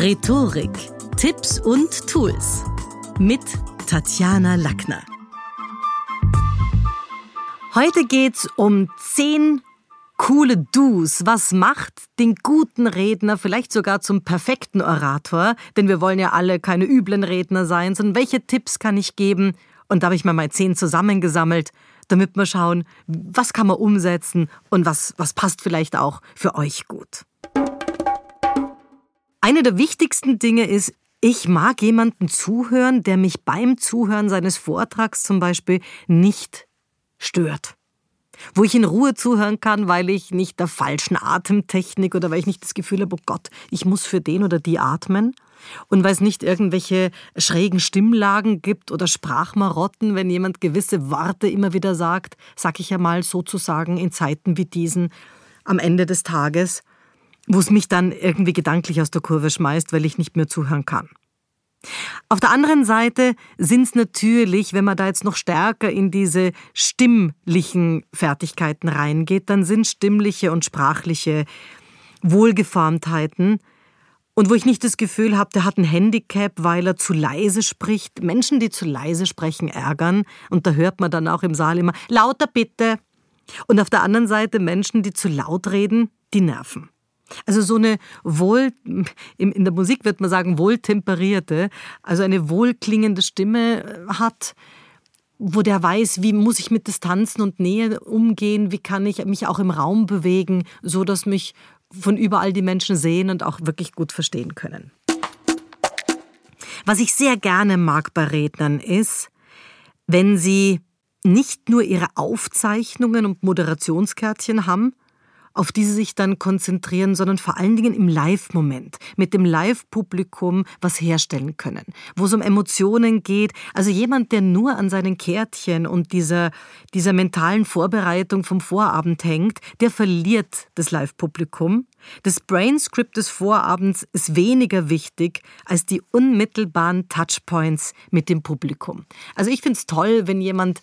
Rhetorik, Tipps und Tools mit Tatjana Lackner. Heute geht's um zehn coole Do's. Was macht den guten Redner vielleicht sogar zum perfekten Orator? Denn wir wollen ja alle keine üblen Redner sein, sondern welche Tipps kann ich geben? Und da habe ich mir mal zehn zusammengesammelt, damit wir schauen, was kann man umsetzen und was, was passt vielleicht auch für euch gut. Eine der wichtigsten Dinge ist, ich mag jemanden zuhören, der mich beim Zuhören seines Vortrags zum Beispiel nicht stört. Wo ich in Ruhe zuhören kann, weil ich nicht der falschen Atemtechnik oder weil ich nicht das Gefühl habe, oh Gott, ich muss für den oder die atmen. Und weil es nicht irgendwelche schrägen Stimmlagen gibt oder Sprachmarotten, wenn jemand gewisse Worte immer wieder sagt, sag ich ja mal sozusagen in Zeiten wie diesen am Ende des Tages wo es mich dann irgendwie gedanklich aus der Kurve schmeißt, weil ich nicht mehr zuhören kann. Auf der anderen Seite sind es natürlich, wenn man da jetzt noch stärker in diese stimmlichen Fertigkeiten reingeht, dann sind stimmliche und sprachliche Wohlgeformtheiten. Und wo ich nicht das Gefühl habe, der hat ein Handicap, weil er zu leise spricht. Menschen, die zu leise sprechen, ärgern. Und da hört man dann auch im Saal immer, lauter bitte. Und auf der anderen Seite Menschen, die zu laut reden, die nerven. Also so eine wohl, in der Musik wird man sagen, wohltemperierte, also eine wohlklingende Stimme äh, hat, wo der weiß, wie muss ich mit Distanzen und Nähe umgehen, wie kann ich mich auch im Raum bewegen, so dass mich von überall die Menschen sehen und auch wirklich gut verstehen können. Was ich sehr gerne mag bei Rednern ist, wenn sie nicht nur ihre Aufzeichnungen und Moderationskärtchen haben, auf die sie sich dann konzentrieren, sondern vor allen Dingen im Live-Moment, mit dem Live-Publikum was herstellen können, wo es um Emotionen geht. Also jemand, der nur an seinen Kärtchen und dieser, dieser mentalen Vorbereitung vom Vorabend hängt, der verliert das Live-Publikum. Das Brainscript des Vorabends ist weniger wichtig als die unmittelbaren Touchpoints mit dem Publikum. Also ich finde es toll, wenn jemand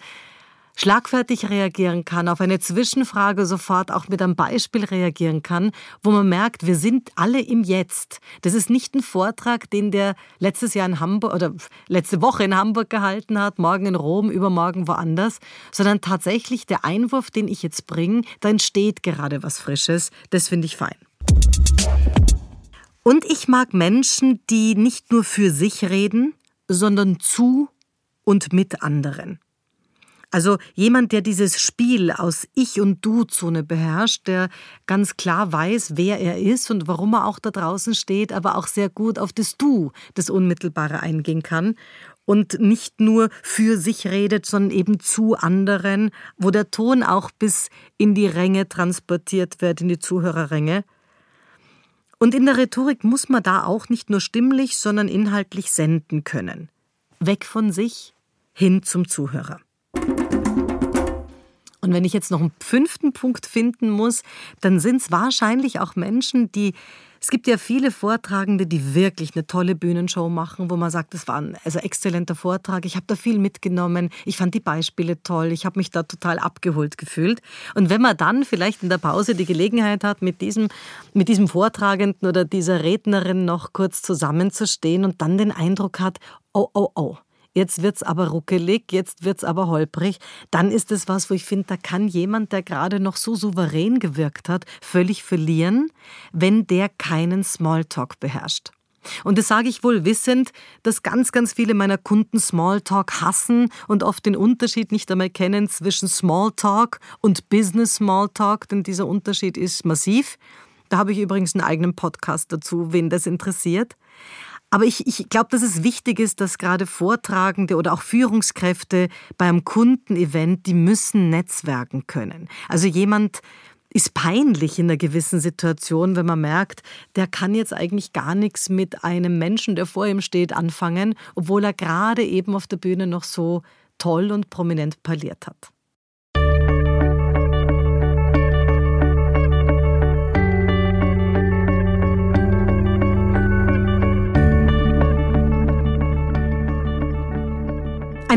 schlagfertig reagieren kann, auf eine Zwischenfrage sofort auch mit einem Beispiel reagieren kann, wo man merkt, wir sind alle im Jetzt. Das ist nicht ein Vortrag, den der letztes Jahr in Hamburg oder letzte Woche in Hamburg gehalten hat, morgen in Rom, übermorgen woanders, sondern tatsächlich der Einwurf, den ich jetzt bringe, da entsteht gerade was Frisches. Das finde ich fein. Und ich mag Menschen, die nicht nur für sich reden, sondern zu und mit anderen. Also jemand, der dieses Spiel aus Ich- und Du-Zone beherrscht, der ganz klar weiß, wer er ist und warum er auch da draußen steht, aber auch sehr gut auf das Du, das Unmittelbare eingehen kann und nicht nur für sich redet, sondern eben zu anderen, wo der Ton auch bis in die Ränge transportiert wird, in die Zuhörerränge. Und in der Rhetorik muss man da auch nicht nur stimmlich, sondern inhaltlich senden können. Weg von sich hin zum Zuhörer. Und wenn ich jetzt noch einen fünften Punkt finden muss, dann sind es wahrscheinlich auch Menschen, die es gibt ja viele Vortragende, die wirklich eine tolle Bühnenshow machen, wo man sagt, das war ein also exzellenter Vortrag. Ich habe da viel mitgenommen. Ich fand die Beispiele toll. Ich habe mich da total abgeholt gefühlt. Und wenn man dann vielleicht in der Pause die Gelegenheit hat, mit diesem, mit diesem Vortragenden oder dieser Rednerin noch kurz zusammenzustehen und dann den Eindruck hat, oh, oh, oh, jetzt wird's aber ruckelig, jetzt wird's aber holprig, dann ist es was, wo ich finde, da kann jemand, der gerade noch so souverän gewirkt hat, völlig verlieren, wenn der keinen Smalltalk beherrscht. Und das sage ich wohl wissend, dass ganz, ganz viele meiner Kunden Smalltalk hassen und oft den Unterschied nicht einmal kennen zwischen Smalltalk und Business Smalltalk, denn dieser Unterschied ist massiv. Da habe ich übrigens einen eigenen Podcast dazu, wen das interessiert. Aber ich, ich glaube, dass es wichtig ist, dass gerade Vortragende oder auch Führungskräfte beim Kundenevent, die müssen netzwerken können. Also jemand ist peinlich in einer gewissen Situation, wenn man merkt, der kann jetzt eigentlich gar nichts mit einem Menschen, der vor ihm steht, anfangen, obwohl er gerade eben auf der Bühne noch so toll und prominent parliert hat.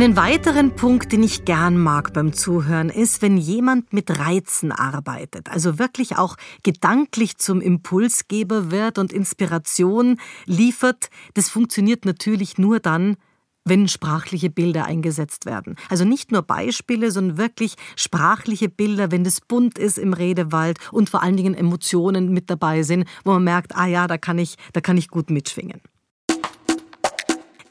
Einen weiteren Punkt, den ich gern mag beim Zuhören, ist, wenn jemand mit Reizen arbeitet, also wirklich auch gedanklich zum Impulsgeber wird und Inspiration liefert. Das funktioniert natürlich nur dann, wenn sprachliche Bilder eingesetzt werden. Also nicht nur Beispiele, sondern wirklich sprachliche Bilder, wenn das bunt ist im Redewald und vor allen Dingen Emotionen mit dabei sind, wo man merkt, ah ja, da kann ich, da kann ich gut mitschwingen.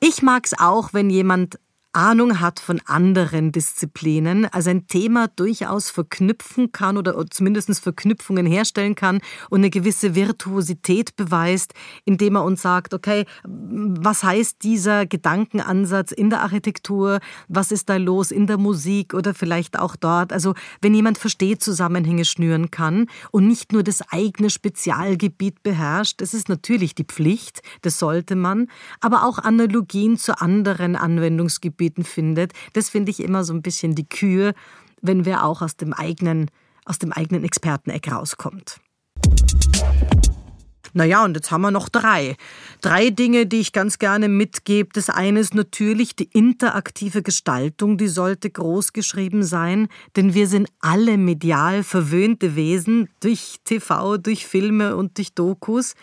Ich mag es auch, wenn jemand Ahnung hat von anderen Disziplinen, also ein Thema durchaus verknüpfen kann oder zumindest Verknüpfungen herstellen kann und eine gewisse Virtuosität beweist, indem er uns sagt, okay, was heißt dieser Gedankenansatz in der Architektur, was ist da los in der Musik oder vielleicht auch dort. Also wenn jemand versteht, Zusammenhänge schnüren kann und nicht nur das eigene Spezialgebiet beherrscht, das ist natürlich die Pflicht, das sollte man, aber auch Analogien zu anderen Anwendungsgebieten Gebieten findet. Das finde ich immer so ein bisschen die Kühe, wenn wer auch aus dem eigenen, aus dem eigenen Experteneck rauskommt. Naja, und jetzt haben wir noch drei. Drei Dinge, die ich ganz gerne mitgebe. Das eine ist natürlich die interaktive Gestaltung, die sollte groß geschrieben sein, denn wir sind alle medial verwöhnte Wesen durch TV, durch Filme und durch Dokus.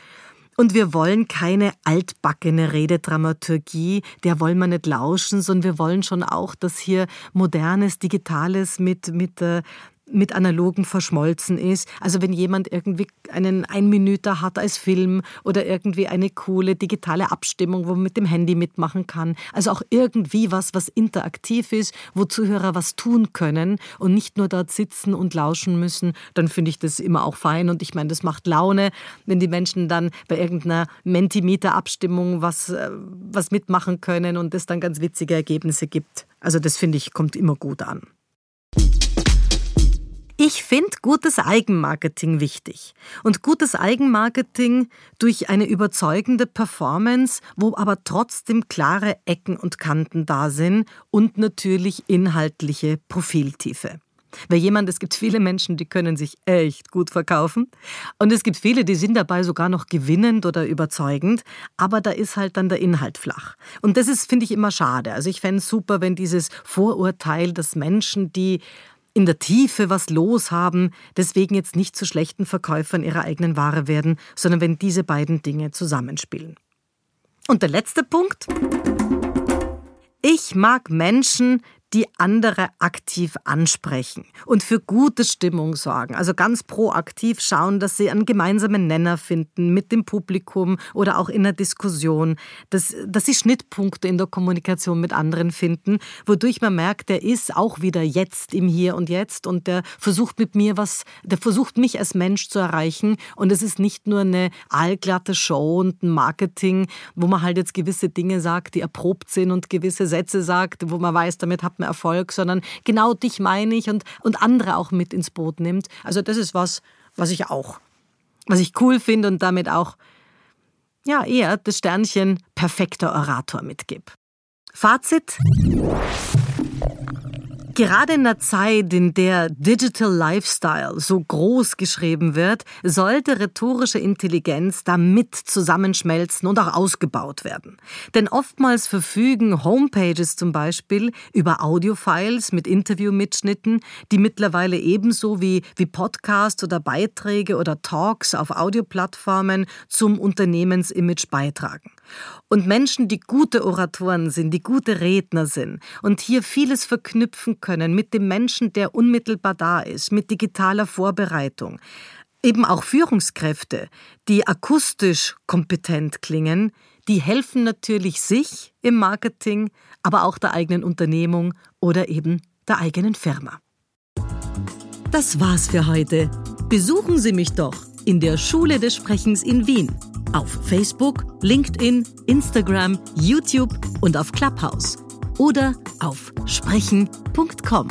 Und wir wollen keine altbackene Rededramaturgie, der wollen wir nicht lauschen, sondern wir wollen schon auch, dass hier modernes, digitales mit, mit, äh, mit analogen verschmolzen ist. Also wenn jemand irgendwie einen Einminüter hat als Film oder irgendwie eine coole digitale Abstimmung, wo man mit dem Handy mitmachen kann. Also auch irgendwie was, was interaktiv ist, wo Zuhörer was tun können und nicht nur dort sitzen und lauschen müssen, dann finde ich das immer auch fein. Und ich meine, das macht Laune, wenn die Menschen dann bei irgendeiner Mentimeter-Abstimmung was, äh, was mitmachen können und es dann ganz witzige Ergebnisse gibt. Also das finde ich, kommt immer gut an. Ich finde gutes Eigenmarketing wichtig. Und gutes Eigenmarketing durch eine überzeugende Performance, wo aber trotzdem klare Ecken und Kanten da sind und natürlich inhaltliche Profiltiefe. Weil jemand, es gibt viele Menschen, die können sich echt gut verkaufen. Und es gibt viele, die sind dabei sogar noch gewinnend oder überzeugend. Aber da ist halt dann der Inhalt flach. Und das ist, finde ich, immer schade. Also ich fände es super, wenn dieses Vorurteil, dass Menschen, die in der Tiefe was los haben, deswegen jetzt nicht zu schlechten Verkäufern ihrer eigenen Ware werden, sondern wenn diese beiden Dinge zusammenspielen. Und der letzte Punkt. Ich mag Menschen, die andere aktiv ansprechen und für gute Stimmung sorgen. Also ganz proaktiv schauen, dass sie einen gemeinsamen Nenner finden mit dem Publikum oder auch in der Diskussion, dass, dass sie Schnittpunkte in der Kommunikation mit anderen finden, wodurch man merkt, der ist auch wieder jetzt im Hier und Jetzt und der versucht mit mir was, der versucht mich als Mensch zu erreichen und es ist nicht nur eine allglatte Show und ein Marketing, wo man halt jetzt gewisse Dinge sagt, die erprobt sind und gewisse Sätze sagt, wo man weiß, damit hat man Erfolg, sondern genau dich meine ich und, und andere auch mit ins Boot nimmt. Also das ist was, was ich auch, was ich cool finde und damit auch ja eher das Sternchen perfekter Orator mitgib. Fazit. Gerade in der Zeit, in der Digital Lifestyle so groß geschrieben wird, sollte rhetorische Intelligenz damit zusammenschmelzen und auch ausgebaut werden. Denn oftmals verfügen Homepages zum Beispiel über Audiofiles mit Interviewmitschnitten, die mittlerweile ebenso wie, wie Podcasts oder Beiträge oder Talks auf Audioplattformen zum Unternehmensimage beitragen. Und Menschen, die gute Oratoren sind, die gute Redner sind und hier vieles verknüpfen können mit dem Menschen, der unmittelbar da ist, mit digitaler Vorbereitung. Eben auch Führungskräfte, die akustisch kompetent klingen, die helfen natürlich sich im Marketing, aber auch der eigenen Unternehmung oder eben der eigenen Firma. Das war's für heute. Besuchen Sie mich doch in der Schule des Sprechens in Wien auf Facebook, LinkedIn, Instagram, YouTube und auf Clubhouse oder auf sprechen.com.